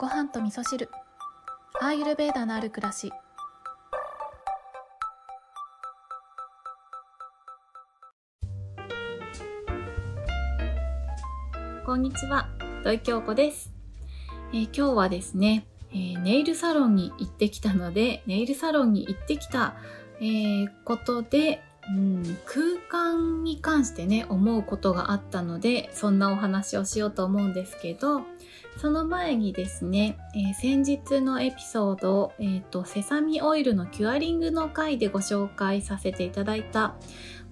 ご飯と味噌汁。アーユルベーダのある暮らし。こんにちは、土井京子です、えー今日はですね、えーネイルサロンに行ってきたので、ネイルサロンに行ってきた、えーことで、うん、空間に関してね、思うことがあったので、そんなお話をしようと思うんですけど、その前にですね、えー先日のエピソードを、えーと、セサミオイルのキュアリングの回でご紹介させていただいた、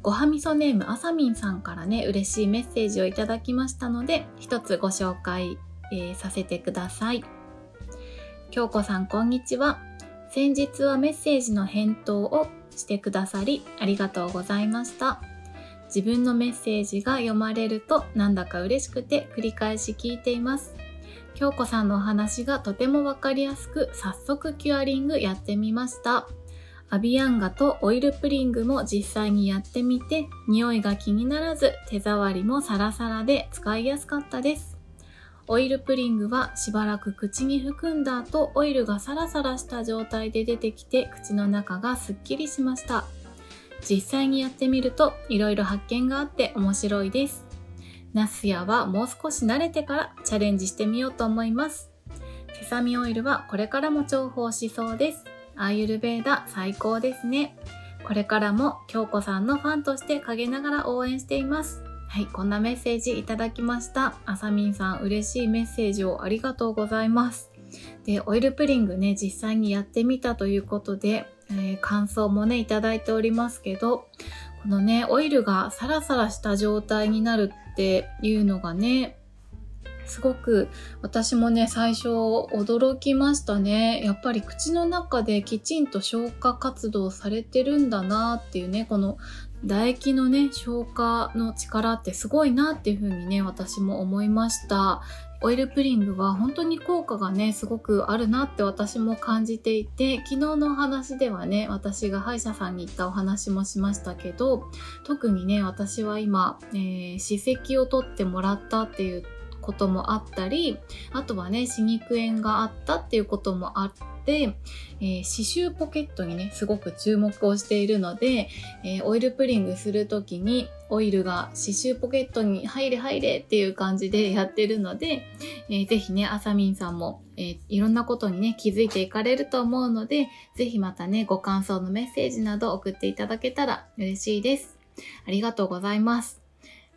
ごはみそネームあさみんさんからね、嬉しいメッセージをいただきましたので、一つご紹介、えーさせてください。京子さん、こんにちは。先日はメッセージの返答をしてくださり、ありがとうございました。自分のメッセージが読まれるとなんだか嬉しくて繰り返し聞いています。京子さんのお話がとてもわかりやすく、早速キュアリングやってみました。アビアンガとオイルプリングも実際にやってみて、匂いが気にならず、手触りもサラサラで使いやすかったです。オイルプリングはしばらく口に含んだ後、オイルがサラサラした状態で出てきて、口の中がすっきりしました。実際にやってみると、いろいろ発見があって面白いです。ナスヤはもう少し慣れてからチャレンジしてみようと思います。セサミオイルはこれからも重宝しそうです。アーユルベーダ最高ですね。これからも京子さんのファンとして陰ながら応援しています。はい、こんなメッセージいただきました。あさみんさん嬉しいメッセージをありがとうございます。で、オイルプリングね、実際にやってみたということで、えー感想もね、いただいておりますけど、このね、オイルがサラサラした状態になるっていうのがね、すごく私もね、最初驚きましたね。やっぱり口の中できちんと消化活動されてるんだなっていうね、この唾液のね、消化の力ってすごいなっていうふうにね、私も思いました。オイルプリングは本当に効果がね、すごくあるなって私も感じていて、昨日のお話ではね、私が歯医者さんに行ったお話もしましたけど、特にね、私は今、えー、歯石を取ってもらったっていうこともあったり、あとはね、歯肉炎があったっていうこともあって、えー歯周ポケットにね、すごく注目をしているので、えーオイルプリングするときに、オイルが歯周ポケットに入れ入れっていう感じで やってるので、えーぜひね、あさみんさんも、えーいろんなことにね、気づいていかれると思うので、ぜひまたね、ご感想のメッセージなど送っていただけたら嬉しいです。ありがとうございます。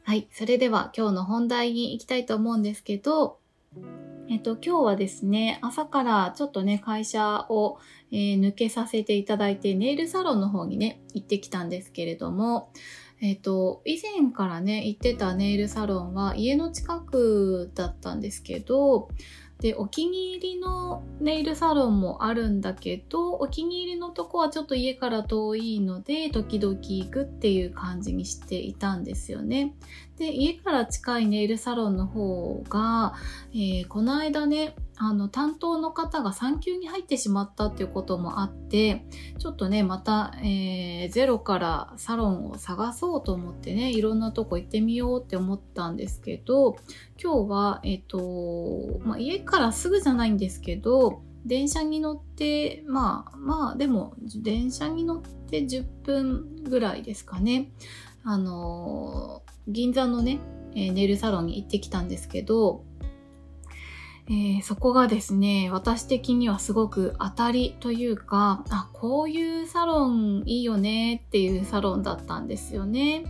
はい。それでは今日の本題に行きたいと思うんですけど、えっと、今日はですね、朝からちょっとね、会社を、えー抜けさせていただいて、ネイルサロンの方にね、行ってきたんですけれども、えっと、以前からね、行ってたネイルサロンは家の近くだったんですけど、で、お気に入りのネイルサロンもあるんだけど、お気に入りのとこはちょっと家から遠いので、時々行くっていう感じにしていたんですよね。で、家から近いネイルサロンの方が、えーこの間ね、あの、担当の方が産休に入ってしまったっていうこともあって、ちょっとね、また、えーゼロからサロンを探そうと思ってね、いろんなとこ行ってみようって思ったんですけど、今日は、えっ、と、まあ、家からすぐじゃないんですけど、電車に乗って、まあ、まあ、でも、電車に乗って10分ぐらいですかね。あの銀座のね、えーネイルサロンに行ってきたんですけど、えーそこがですね、私的にはすごく当たりというか、あ、こういうサロンいいよねっていうサロンだったんですよね。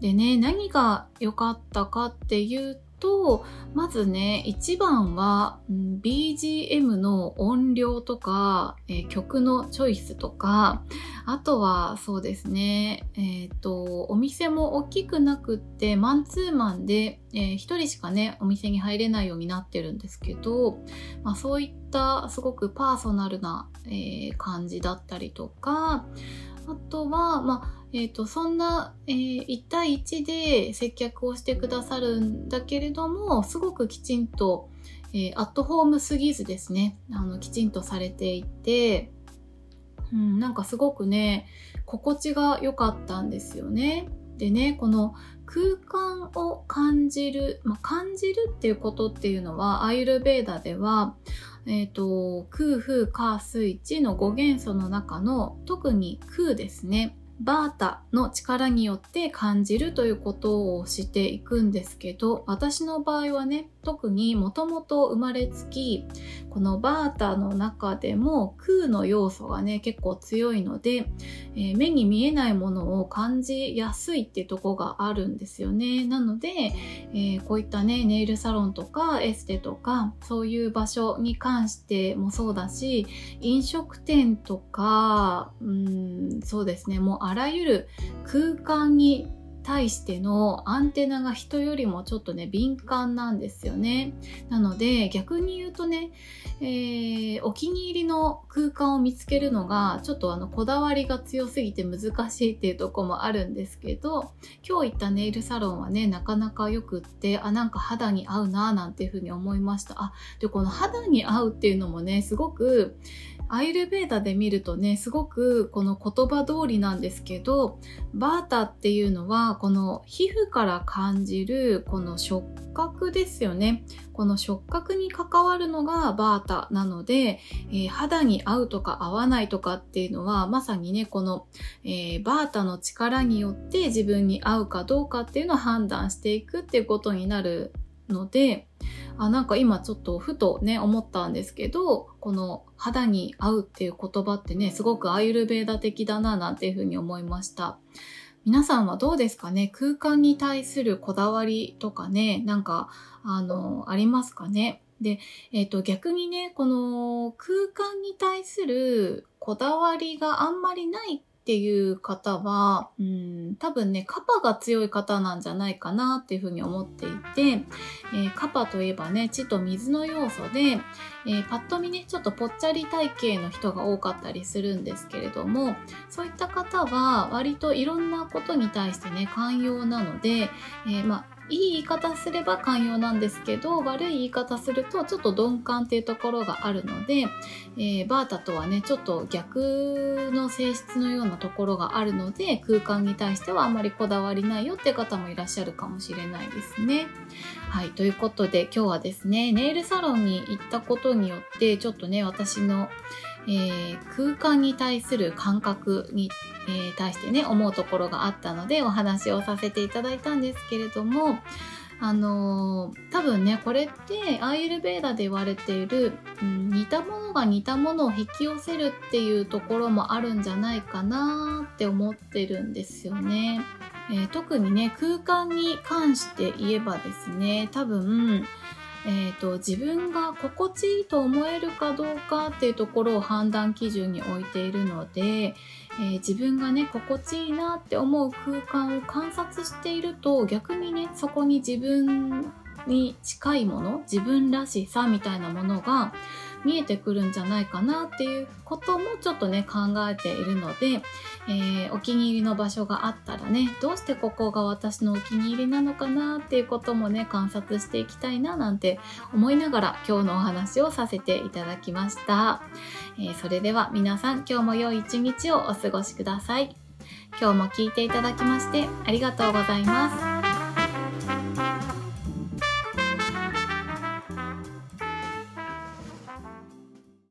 でね、何が良かったかっていうと、まずね、一番は、ん BGM の音量とか、えー曲のチョイスとか、あとはそうですね、えっ、と、お店も大きくなくって、マンツーマンで、えー人しかね、お店に入れないようになってるんですけど、まあそういったすごくパーソナルな、えー感じだったりとか、あとは、まあ、えっ、と、そんな、えー1対1で接客をしてくださるんだけれども、すごくきちんと、えーアットホームすぎずですね、あの、きちんとされていて、うん、なんかすごくね、心地が良かったんですよね。でね、この空間を感じる、まあ、感じるっていうことっていうのは、アーユルベーダでは、えっ、と、空、風、火、水、地の5元素の中の特に空ですね。バータの力によって感じるということをしていくんですけど私の場合はね特にもともと生まれつきこのバータの中でも空の要素がね結構強いので、えー、目に見えないものを感じやすいっていうとこがあるんですよね。なので、えー、こういったねネイルサロンとかエステとかそういう場所に関してもそうだし飲食店とかうんそうですね。もうあらゆる空間に対してのアンテナが人よりもちょっとね敏感なんですよね。なので逆に言うとね、えー、お気に入りの空間を見つけるのがちょっとあのこだわりが強すぎて難しいっていうとこもあるんですけど今日行ったネイルサロンはねなかなかよくってあなんか肌に合うななんていうふうに思いました。あでこの肌に合うっていうのもねすごくアイルベーダで見るとねすごくこの言葉通りなんですけどバータっていうのはこの皮膚から感じるこの触覚ですよね。この触覚に関わるのがバータなので、えー、肌に合うとか合わないとかっていうのはまさにねこの、えー、バータの力によって自分に合うかどうかっていうのを判断していくっていうことになるのであなんか今ちょっとふとね思ったんですけどこの肌に合うっていう言葉ってねすごくアイルベーダ的だななんていうふうに思いました。皆さんはどうですかね？空間に対するこだわりとかねなんかあのありますかね？で、えっ、ー、と逆にねこの空間に対するこだわりがあんまりないっていう方は、うん、多分ね、カパが強い方なんじゃないかなっていうふうに思っていて、えー、カパといえばね、地と水の要素で、えー、パッと見ね、ちょっとぽっちゃり体型の人が多かったりするんですけれども、そういった方は割といろんなことに対してね、寛容なので、えー、まあいい言い方すれば寛容なんですけど悪い言い方するとちょっと鈍感っていうところがあるので、えー、バータとはねちょっと逆の性質のようなところがあるので空間に対してはあまりこだわりないよって方もいらっしゃるかもしれないですね。はいということで今日はですねネイルサロンに行ったことによってちょっとね私のえー、空間に対する感覚に、えー、対してね思うところがあったのでお話をさせていただいたんですけれどもあのー、多分ねこれってアイルベーダで言われている、うん、似たものが似たものを引き寄せるっていうところもあるんじゃないかなって思ってるんですよね。えー、特にね空間に関して言えばですね多分えーと、自分が心地いいと思えるかどうかっていうところを判断基準に置いているので、えー、自分がね心地いいなって思う空間を観察していると逆にねそこに自分に近いもの自分らしさみたいなものが見えてくるんじゃないかなっていうこともちょっとね考えているので、えー、お気に入りの場所があったらねどうしてここが私のお気に入りなのかなっていうこともね観察していきたいななんて思いながら今日のお話をさせていただきました、えー、それでは皆さん今日も良い一日をお過ごしください。今日も聞いていただきましてありがとうございます。